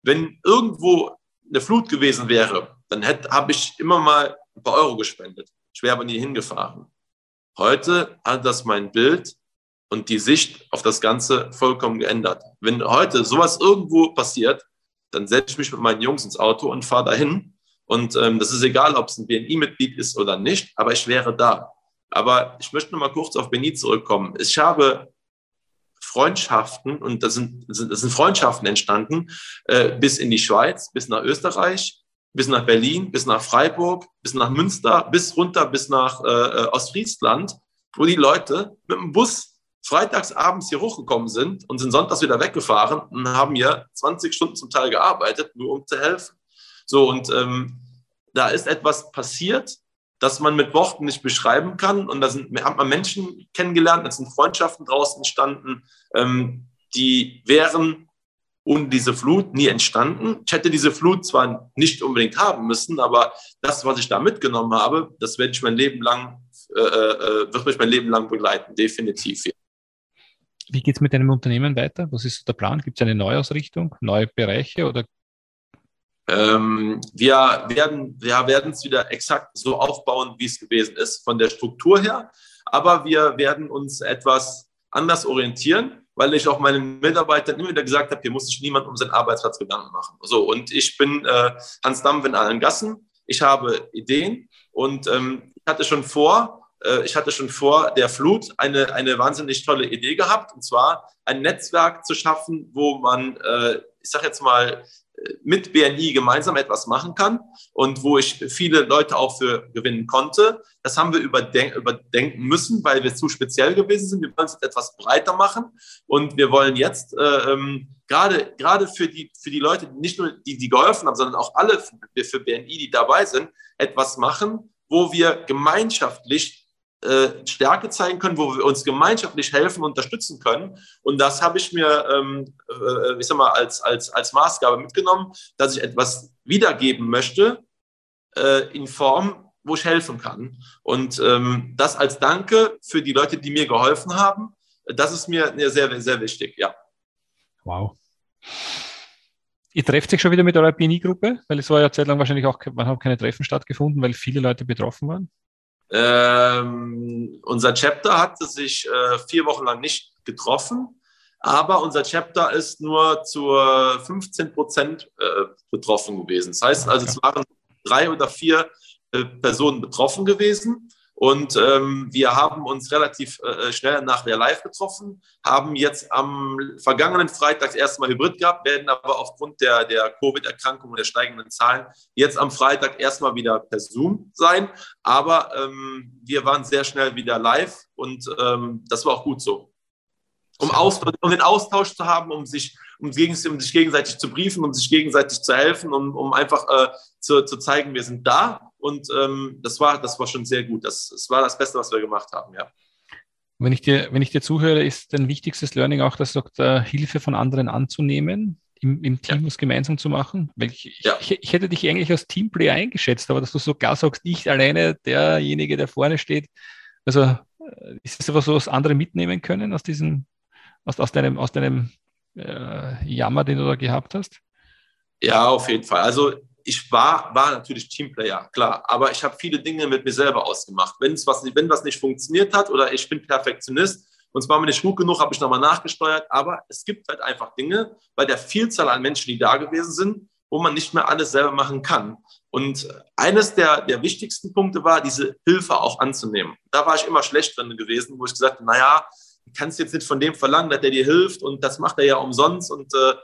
wenn irgendwo eine Flut gewesen wäre, dann habe ich immer mal ein paar Euro gespendet. Ich wäre aber nie hingefahren. Heute hat das mein Bild und die Sicht auf das Ganze vollkommen geändert. Wenn heute sowas irgendwo passiert, dann setze ich mich mit meinen Jungs ins Auto und fahre dahin und ähm, das ist egal, ob es ein BNI-Mitglied ist oder nicht, aber ich wäre da. Aber ich möchte noch mal kurz auf BNI zurückkommen. Ich habe Freundschaften, und das sind, das sind Freundschaften entstanden, äh, bis in die Schweiz, bis nach Österreich, bis nach Berlin, bis nach Freiburg, bis nach Münster, bis runter, bis nach äh, äh Ostfriesland, wo die Leute mit dem Bus freitags abends hier hochgekommen sind und sind sonntags wieder weggefahren und haben hier 20 Stunden zum Teil gearbeitet, nur um zu helfen. So, und ähm, da ist etwas passiert, das man mit Worten nicht beschreiben kann. Und da sind, hat man Menschen kennengelernt, da sind Freundschaften draußen entstanden, ähm, die wären ohne diese Flut nie entstanden. Ich hätte diese Flut zwar nicht unbedingt haben müssen, aber das, was ich da mitgenommen habe, das werde ich mein Leben lang, äh, äh, wird mich mein Leben lang begleiten, definitiv. Wie geht es mit deinem Unternehmen weiter? Was ist der Plan? Gibt es eine Neuausrichtung, neue Bereiche oder ähm, wir werden wir werden es wieder exakt so aufbauen, wie es gewesen ist, von der Struktur her. Aber wir werden uns etwas anders orientieren, weil ich auch meinen Mitarbeitern immer wieder gesagt habe, hier muss sich niemand um seinen Arbeitsplatz Gedanken machen. So, und ich bin äh, Hans Dampf in allen Gassen. Ich habe Ideen und ähm, ich hatte schon vor, äh, ich hatte schon vor der Flut eine, eine wahnsinnig tolle Idee gehabt, und zwar ein Netzwerk zu schaffen, wo man, äh, ich sage jetzt mal, mit BNI gemeinsam etwas machen kann und wo ich viele Leute auch für gewinnen konnte. Das haben wir überden überdenken müssen, weil wir zu speziell gewesen sind. Wir wollen es etwas breiter machen und wir wollen jetzt äh, ähm, gerade gerade für die für die Leute, nicht nur die, die geholfen haben, sondern auch alle für, für BNI, die dabei sind, etwas machen, wo wir gemeinschaftlich äh, Stärke zeigen können, wo wir uns gemeinschaftlich helfen, unterstützen können. Und das habe ich mir, ähm, äh, ich sag mal, als, als, als Maßgabe mitgenommen, dass ich etwas wiedergeben möchte äh, in Form, wo ich helfen kann. Und ähm, das als Danke für die Leute, die mir geholfen haben, das ist mir sehr, sehr wichtig, ja. Wow. Ihr trefft sich schon wieder mit eurer BNI-Gruppe, weil es war ja zeitlang wahrscheinlich auch, man hat keine Treffen stattgefunden, weil viele Leute betroffen waren. Ähm, unser Chapter hatte sich äh, vier Wochen lang nicht getroffen, aber unser Chapter ist nur zu 15 Prozent äh, betroffen gewesen. Das heißt also, es waren drei oder vier äh, Personen betroffen gewesen. Und ähm, wir haben uns relativ äh, schnell nach der Live getroffen, haben jetzt am vergangenen Freitag erstmal Hybrid gehabt, werden aber aufgrund der, der Covid-Erkrankung und der steigenden Zahlen jetzt am Freitag erstmal wieder per Zoom sein. Aber ähm, wir waren sehr schnell wieder live und ähm, das war auch gut so. Um, aus, um den Austausch zu haben, um sich, um, um sich gegenseitig zu briefen, um sich gegenseitig zu helfen, um, um einfach äh, zu, zu zeigen, wir sind da Und ähm, das, war, das war schon sehr gut. Das, das war das Beste, was wir gemacht haben, ja. Wenn ich dir, wenn ich dir zuhöre, ist dein wichtigstes Learning auch, dass du sagst, äh, Hilfe von anderen anzunehmen, im, im Team ja. was gemeinsam zu machen? Weil ich, ja. ich, ich, hätte dich eigentlich als Teamplayer eingeschätzt, aber dass du sogar sagst, ich alleine, derjenige, der vorne steht. Also äh, ist es etwas so, was andere mitnehmen können aus diesem, aus, aus deinem, aus deinem äh, Jammer, den du da gehabt hast? Ja, auf jeden Fall. Also ich war, war natürlich Teamplayer, klar, aber ich habe viele Dinge mit mir selber ausgemacht. Wenn's was, wenn was nicht funktioniert hat oder ich bin Perfektionist und es war mir nicht gut genug, habe ich nochmal nachgesteuert. Aber es gibt halt einfach Dinge bei der Vielzahl an Menschen, die da gewesen sind, wo man nicht mehr alles selber machen kann. Und eines der, der wichtigsten Punkte war, diese Hilfe auch anzunehmen. Da war ich immer schlecht drin gewesen, wo ich gesagt habe, naja, du kannst jetzt nicht von dem verlangen, dass der dir hilft und das macht er ja umsonst und äh,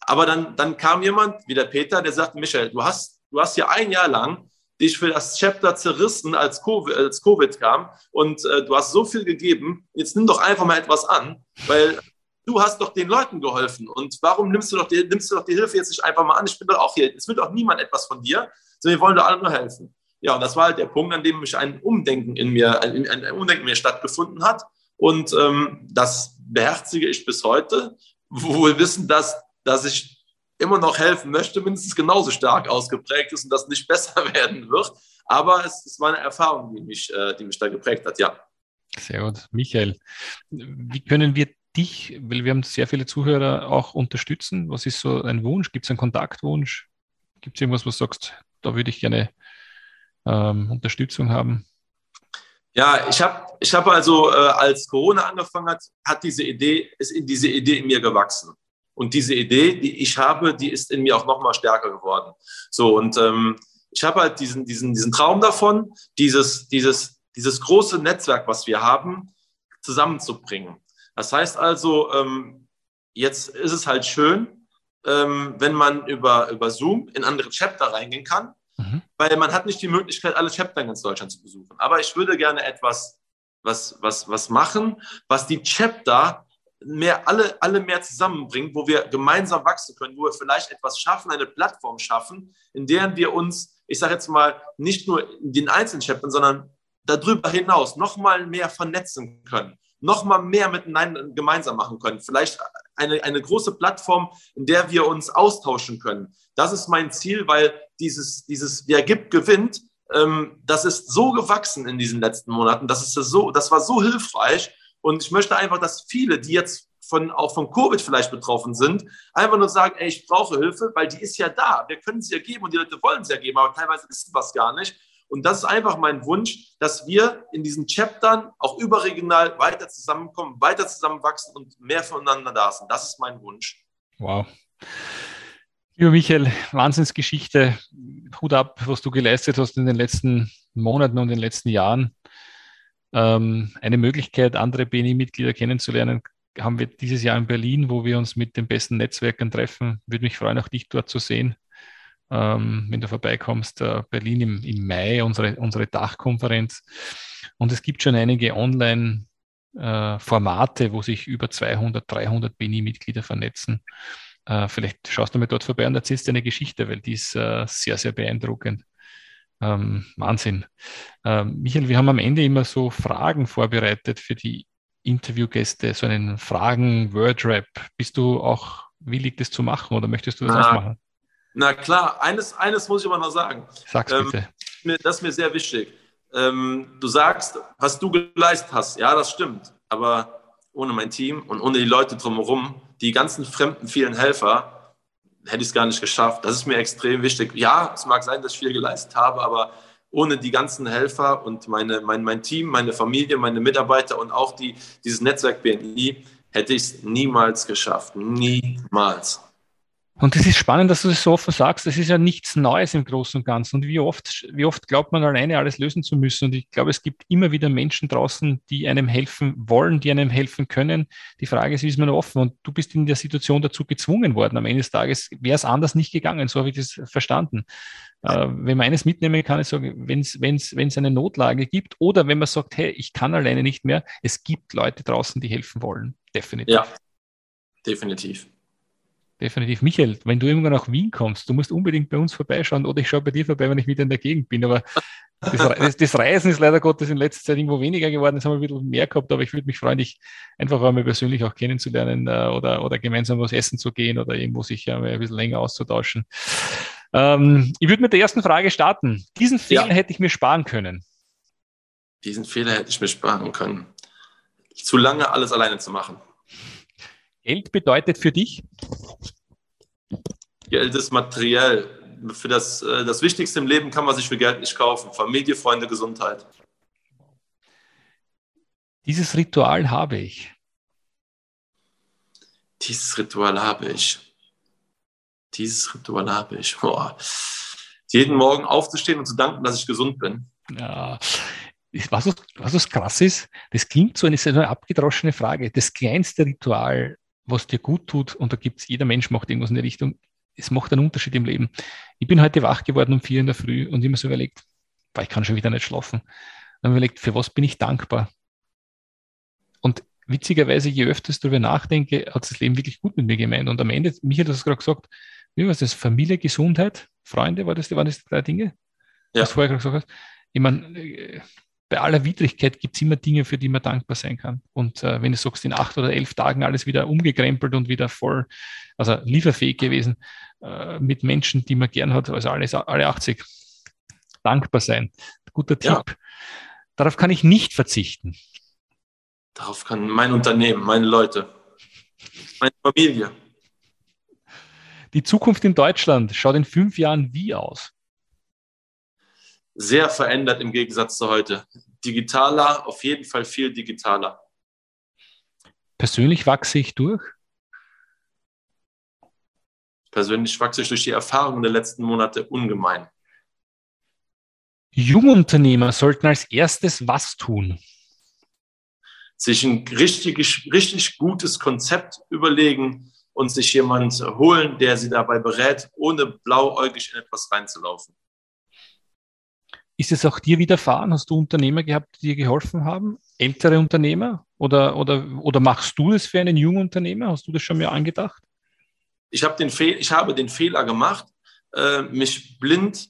aber dann, dann kam jemand, wie der Peter, der sagte, Michael, du hast, du hast ja ein Jahr lang dich für das Chapter zerrissen, als Covid, als COVID kam. Und äh, du hast so viel gegeben, jetzt nimm doch einfach mal etwas an, weil du hast doch den Leuten geholfen. Und warum nimmst du doch die, nimmst du doch die Hilfe jetzt nicht einfach mal an? Ich bin doch auch hier, es will doch niemand etwas von dir, sondern wir wollen doch alle nur helfen. Ja, und das war halt der Punkt, an dem mich ein Umdenken in mir, ein, ein Umdenken in mir stattgefunden hat. Und ähm, das beherzige ich bis heute, wo wir wissen, dass dass ich immer noch helfen möchte, mindestens genauso stark ausgeprägt ist und das nicht besser werden wird. Aber es, es war eine Erfahrung, die mich, äh, die mich da geprägt hat, ja. Sehr gut. Michael, wie können wir dich, weil wir haben sehr viele Zuhörer, auch unterstützen? Was ist so ein Wunsch? Gibt es einen Kontaktwunsch? Gibt es irgendwas, wo du sagst, da würde ich gerne ähm, Unterstützung haben? Ja, ich habe ich hab also, äh, als Corona angefangen hat, hat diese Idee, ist in diese Idee in mir gewachsen. Und diese Idee, die ich habe, die ist in mir auch noch mal stärker geworden. So, und ähm, ich habe halt diesen, diesen, diesen Traum davon, dieses, dieses, dieses große Netzwerk, was wir haben, zusammenzubringen. Das heißt also, ähm, jetzt ist es halt schön, ähm, wenn man über, über Zoom in andere Chapter reingehen kann, mhm. weil man hat nicht die Möglichkeit, alle Chapter in ganz Deutschland zu besuchen. Aber ich würde gerne etwas was, was, was machen, was die Chapter mehr, alle, alle mehr zusammenbringen, wo wir gemeinsam wachsen können, wo wir vielleicht etwas schaffen, eine Plattform schaffen, in der wir uns, ich sage jetzt mal, nicht nur den einzelnen Chaptern, sondern darüber hinaus noch mal mehr vernetzen können, noch mal mehr miteinander gemeinsam machen können. Vielleicht eine, eine große Plattform, in der wir uns austauschen können. Das ist mein Ziel, weil dieses, dieses Wer gibt, gewinnt, ähm, das ist so gewachsen in diesen letzten Monaten. Das, ist so, das war so hilfreich. Und ich möchte einfach, dass viele, die jetzt von, auch von Covid vielleicht betroffen sind, einfach nur sagen, ey, ich brauche Hilfe, weil die ist ja da. Wir können sie ja geben und die Leute wollen sie ja geben, aber teilweise ist was gar nicht. Und das ist einfach mein Wunsch, dass wir in diesen Chaptern auch überregional weiter zusammenkommen, weiter zusammenwachsen und mehr voneinander da sind. Das ist mein Wunsch. Wow. Lieber Michael, Wahnsinnsgeschichte. Hut ab, was du geleistet hast in den letzten Monaten und in den letzten Jahren. Ähm, eine Möglichkeit, andere BNI-Mitglieder kennenzulernen, haben wir dieses Jahr in Berlin, wo wir uns mit den besten Netzwerken treffen. Würde mich freuen, auch dich dort zu sehen, ähm, wenn du vorbeikommst. Äh, Berlin im, im Mai, unsere, unsere Dachkonferenz. Und es gibt schon einige Online-Formate, äh, wo sich über 200, 300 BNI-Mitglieder vernetzen. Äh, vielleicht schaust du mir dort vorbei und erzählst eine Geschichte, weil die ist äh, sehr, sehr beeindruckend. Ähm, Wahnsinn. Ähm, Michael, wir haben am Ende immer so Fragen vorbereitet für die Interviewgäste, so einen Fragen-Word-Rap. Bist du auch willig, das zu machen oder möchtest du das na, auch machen? Na klar, eines, eines muss ich aber noch sagen. Sag's ähm, bitte. Das ist mir sehr wichtig. Ähm, du sagst, was du geleistet hast. Ja, das stimmt. Aber ohne mein Team und ohne die Leute drumherum, die ganzen fremden, vielen Helfer, hätte ich es gar nicht geschafft. Das ist mir extrem wichtig. Ja, es mag sein, dass ich viel geleistet habe, aber ohne die ganzen Helfer und meine, mein, mein Team, meine Familie, meine Mitarbeiter und auch die, dieses Netzwerk BNI hätte ich es niemals geschafft. Niemals. Und es ist spannend, dass du das so offen sagst. Das ist ja nichts Neues im Großen und Ganzen. Und wie oft, wie oft glaubt man alleine alles lösen zu müssen? Und ich glaube, es gibt immer wieder Menschen draußen, die einem helfen wollen, die einem helfen können. Die Frage ist, wie ist man offen? Und du bist in der Situation dazu gezwungen worden. Am Ende des Tages wäre es anders nicht gegangen. So habe ich das verstanden. Äh, wenn man eines mitnehmen kann, ist sagen, wenn es eine Notlage gibt oder wenn man sagt, hey, ich kann alleine nicht mehr, es gibt Leute draußen, die helfen wollen. Definitiv. Ja, definitiv. Definitiv. Michael, wenn du irgendwann nach Wien kommst, du musst unbedingt bei uns vorbeischauen oder ich schaue bei dir vorbei, wenn ich wieder in der Gegend bin. Aber das, das, das, Reisen ist leider Gottes in letzter Zeit irgendwo weniger geworden. Jetzt haben wir ein bisschen mehr gehabt, aber ich würde mich freuen, dich einfach einmal persönlich auch kennenzulernen äh, oder, oder gemeinsam was essen zu gehen oder irgendwo sich einmal ein bisschen länger auszutauschen. Ähm, ich würde mit der ersten Frage starten. Diesen Fehler ja. hätte ich mir sparen können. Diesen Fehler hätte ich mir sparen können. Zu lange alles alleine zu machen. Geld bedeutet für dich? Geld ist materiell. Für das, äh, das Wichtigste im Leben kann man sich für Geld nicht kaufen. Familie, Freunde, Gesundheit. Dieses Ritual habe ich. Dieses Ritual habe ich. Dieses Ritual habe ich. Boah. Jeden Morgen aufzustehen und zu danken, dass ich gesund bin. Ja, was, was, was krass ist, das klingt so eine, eine abgedroschene Frage. Das kleinste Ritual, was dir gut tut, und da gibt es, jeder Mensch macht irgendwas in die Richtung, es macht einen Unterschied im Leben. Ich bin heute wach geworden um vier in der Früh und immer so überlegt, weil ich kann schon wieder nicht schlafen. Dann überlegt, für was bin ich dankbar? Und witzigerweise, je öfter ich darüber nachdenke, hat das Leben wirklich gut mit mir gemeint. Und am Ende, Michael hat es gerade gesagt, wie war das? Familie, Gesundheit, Freunde, war das, waren das die drei Dinge? Ja. Was vorher gerade gesagt hast. Ich meine, äh, bei aller Widrigkeit gibt es immer Dinge, für die man dankbar sein kann. Und äh, wenn du sagst, in acht oder elf Tagen alles wieder umgekrempelt und wieder voll, also lieferfähig gewesen, äh, mit Menschen, die man gern hat, also alles, alle 80, dankbar sein. Guter Tipp. Ja. Darauf kann ich nicht verzichten. Darauf kann mein Unternehmen, meine Leute, meine Familie. Die Zukunft in Deutschland schaut in fünf Jahren wie aus? Sehr verändert im Gegensatz zu heute. Digitaler, auf jeden Fall viel digitaler. Persönlich wachse ich durch? Persönlich wachse ich durch die Erfahrungen der letzten Monate ungemein. Jungunternehmer sollten als erstes was tun? Sich ein richtig, richtig gutes Konzept überlegen und sich jemand holen, der sie dabei berät, ohne blauäugig in etwas reinzulaufen. Ist es auch dir widerfahren? Hast du Unternehmer gehabt, die dir geholfen haben? Ältere Unternehmer? Oder, oder, oder machst du das für einen jungen Unternehmer? Hast du das schon mal angedacht? Ich, hab den ich habe den Fehler gemacht, äh, mich blind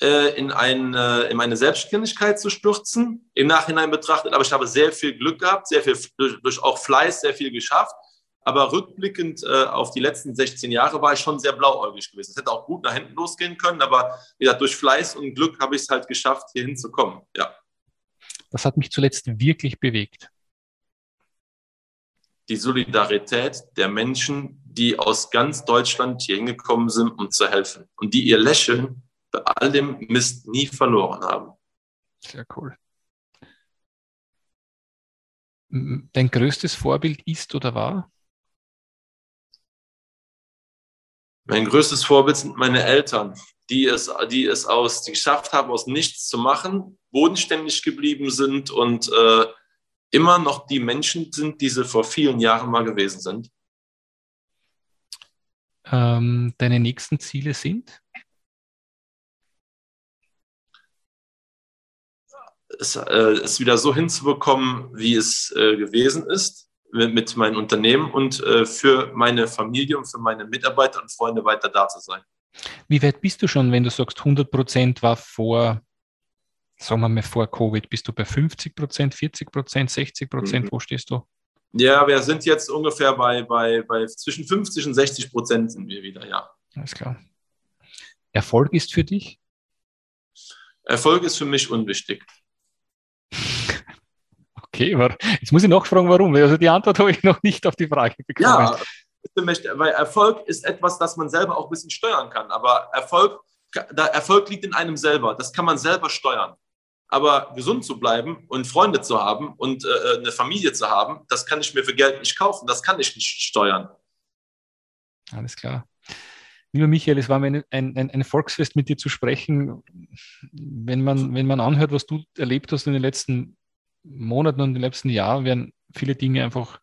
äh, in, ein, äh, in meine Selbstständigkeit zu stürzen, im Nachhinein betrachtet. Aber ich habe sehr viel Glück gehabt, sehr viel durch, durch auch Fleiß, sehr viel geschafft. Aber rückblickend äh, auf die letzten 16 Jahre war ich schon sehr blauäugig gewesen. Es hätte auch gut nach hinten losgehen können, aber ja, durch Fleiß und Glück habe ich es halt geschafft, hier hinzukommen. Ja. Das hat mich zuletzt wirklich bewegt. Die Solidarität der Menschen, die aus ganz Deutschland hier hingekommen sind, um zu helfen und die ihr Lächeln bei all dem Mist nie verloren haben. Sehr cool. Dein größtes Vorbild ist oder war? Mein größtes Vorbild sind meine Eltern, die es, die es aus, die geschafft haben, aus nichts zu machen, bodenständig geblieben sind und äh, immer noch die Menschen sind, die sie vor vielen Jahren mal gewesen sind. Ähm, deine nächsten Ziele sind? Es, äh, es wieder so hinzubekommen, wie es äh, gewesen ist mit meinem Unternehmen und äh, für meine Familie und für meine Mitarbeiter und Freunde weiter da zu sein. Wie weit bist du schon, wenn du sagst, 100 Prozent war vor, sagen wir mal vor Covid, bist du bei 50 Prozent, 40 Prozent, 60 Prozent? Mhm. Wo stehst du? Ja, wir sind jetzt ungefähr bei, bei, bei zwischen 50 und 60 Prozent sind wir wieder, ja. Alles klar. Erfolg ist für dich? Erfolg ist für mich unwichtig. Okay, jetzt muss ich nachfragen, warum. Also die Antwort habe ich noch nicht auf die Frage bekommen. Ja, weil Erfolg ist etwas, das man selber auch ein bisschen steuern kann. Aber Erfolg, Erfolg liegt in einem selber. Das kann man selber steuern. Aber gesund zu bleiben und Freunde zu haben und äh, eine Familie zu haben, das kann ich mir für Geld nicht kaufen. Das kann ich nicht steuern. Alles klar. Lieber Michael, es war mir ein, ein, ein, Volksfest, mit dir zu sprechen. Wenn man, wenn man anhört, was du erlebt hast in den letzten Monaten und den letzten Jahren werden viele Dinge einfach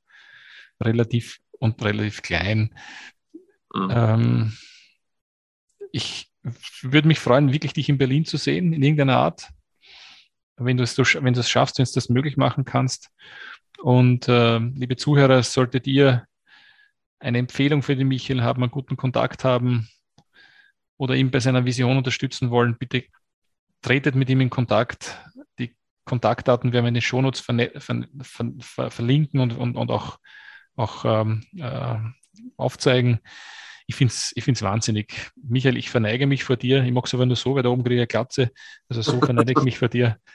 relativ und relativ klein. Mhm. Ähm, ich würde mich freuen, wirklich dich in Berlin zu sehen, in irgendeiner Art. Wenn du es, wenn du es schaffst, wenn du das möglich machen kannst. Und äh, liebe Zuhörer, solltet ihr eine Empfehlung für den Michael haben, einen guten Kontakt haben oder ihn bei seiner Vision unterstützen wollen, bitte tretet mit ihm in Kontakt. Kontaktdaten werden wir in den Shownotes ver ver ver verlinken und, und, und auch, auch ähm, äh, aufzeigen. Ich finde es ich find's wahnsinnig. Michael, ich verneige mich vor dir. Ich mache es aber nur so, weil da oben kriege ich eine Glatze. Also so verneige ich mich vor dir.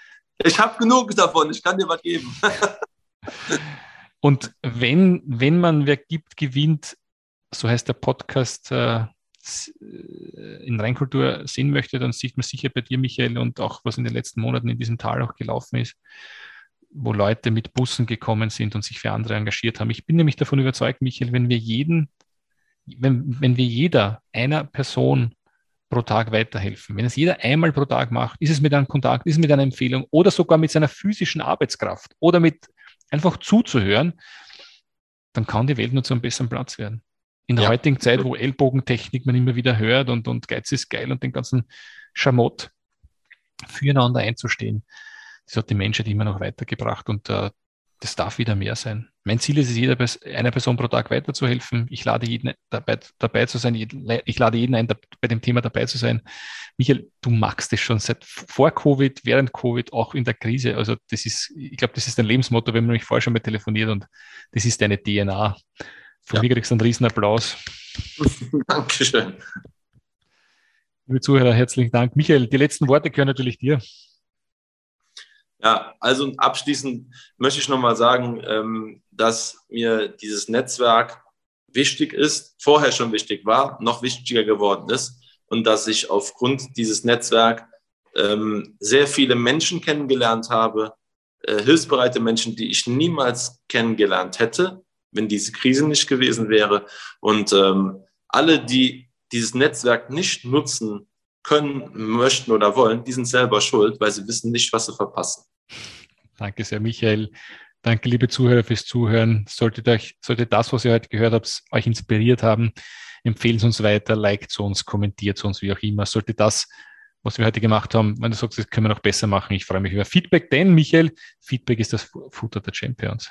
Ich habe genug davon, ich kann dir was geben. und wenn, wenn man wer gibt, gewinnt, so heißt der Podcast, äh, äh, in Reinkultur sehen möchte, dann sieht man sicher bei dir, Michael, und auch was in den letzten Monaten in diesem Tal auch gelaufen ist, wo Leute mit Bussen gekommen sind und sich für andere engagiert haben. Ich bin nämlich davon überzeugt, Michael, wenn wir jeden, wenn, wenn wir jeder einer Person pro Tag weiterhelfen, wenn es jeder einmal pro Tag macht, ist es mit einem Kontakt, ist es mit einer Empfehlung oder sogar mit seiner physischen Arbeitskraft oder mit einfach zuzuhören, dann kann die Welt nur zu einem besseren Platz werden in der ja. heutigen Zeit, wo Ellbogentechnik man immer wieder hört und, und Geiz ist geil und den ganzen Schamott füreinander einzustehen, das hat die Menschheit immer noch weitergebracht und äh, das darf wieder mehr sein. Mein Ziel ist es, jeder, einer Person pro Tag weiterzuhelfen. Ich lade jeden dabei, dabei zu sein. Ich lade jeden ein, bei dem Thema dabei zu sein. Michael, du magst es schon seit vor Covid, während Covid, auch in der Krise. Also das ist, ich glaube, das ist dein Lebensmotto, wenn man mich vorher schon mal telefoniert und das ist deine DNA. Von ja. mir kriegst du einen Riesenapplaus. Dankeschön. Liebe Zuhörer, herzlichen Dank. Michael, die letzten Worte gehören natürlich dir. Ja, also abschließend möchte ich nochmal sagen, ähm, dass mir dieses Netzwerk wichtig ist, vorher schon wichtig war, noch wichtiger geworden ist und dass ich aufgrund dieses Netzwerks ähm, sehr viele Menschen kennengelernt habe, äh, hilfsbereite Menschen, die ich niemals kennengelernt hätte, wenn diese Krise nicht gewesen wäre. Und ähm, alle, die dieses Netzwerk nicht nutzen können, möchten oder wollen, die sind selber schuld, weil sie wissen nicht, was sie verpassen. Danke sehr, Michael. Danke, liebe Zuhörer, fürs Zuhören. Solltet euch, sollte das, was ihr heute gehört habt, euch inspiriert haben, empfehlen Sie uns weiter, liked uns, kommentiert uns, wie auch immer. Sollte das, was wir heute gemacht haben, wenn du sagst, das können wir noch besser machen, ich freue mich über Feedback, denn Michael, Feedback ist das Futter der Champions.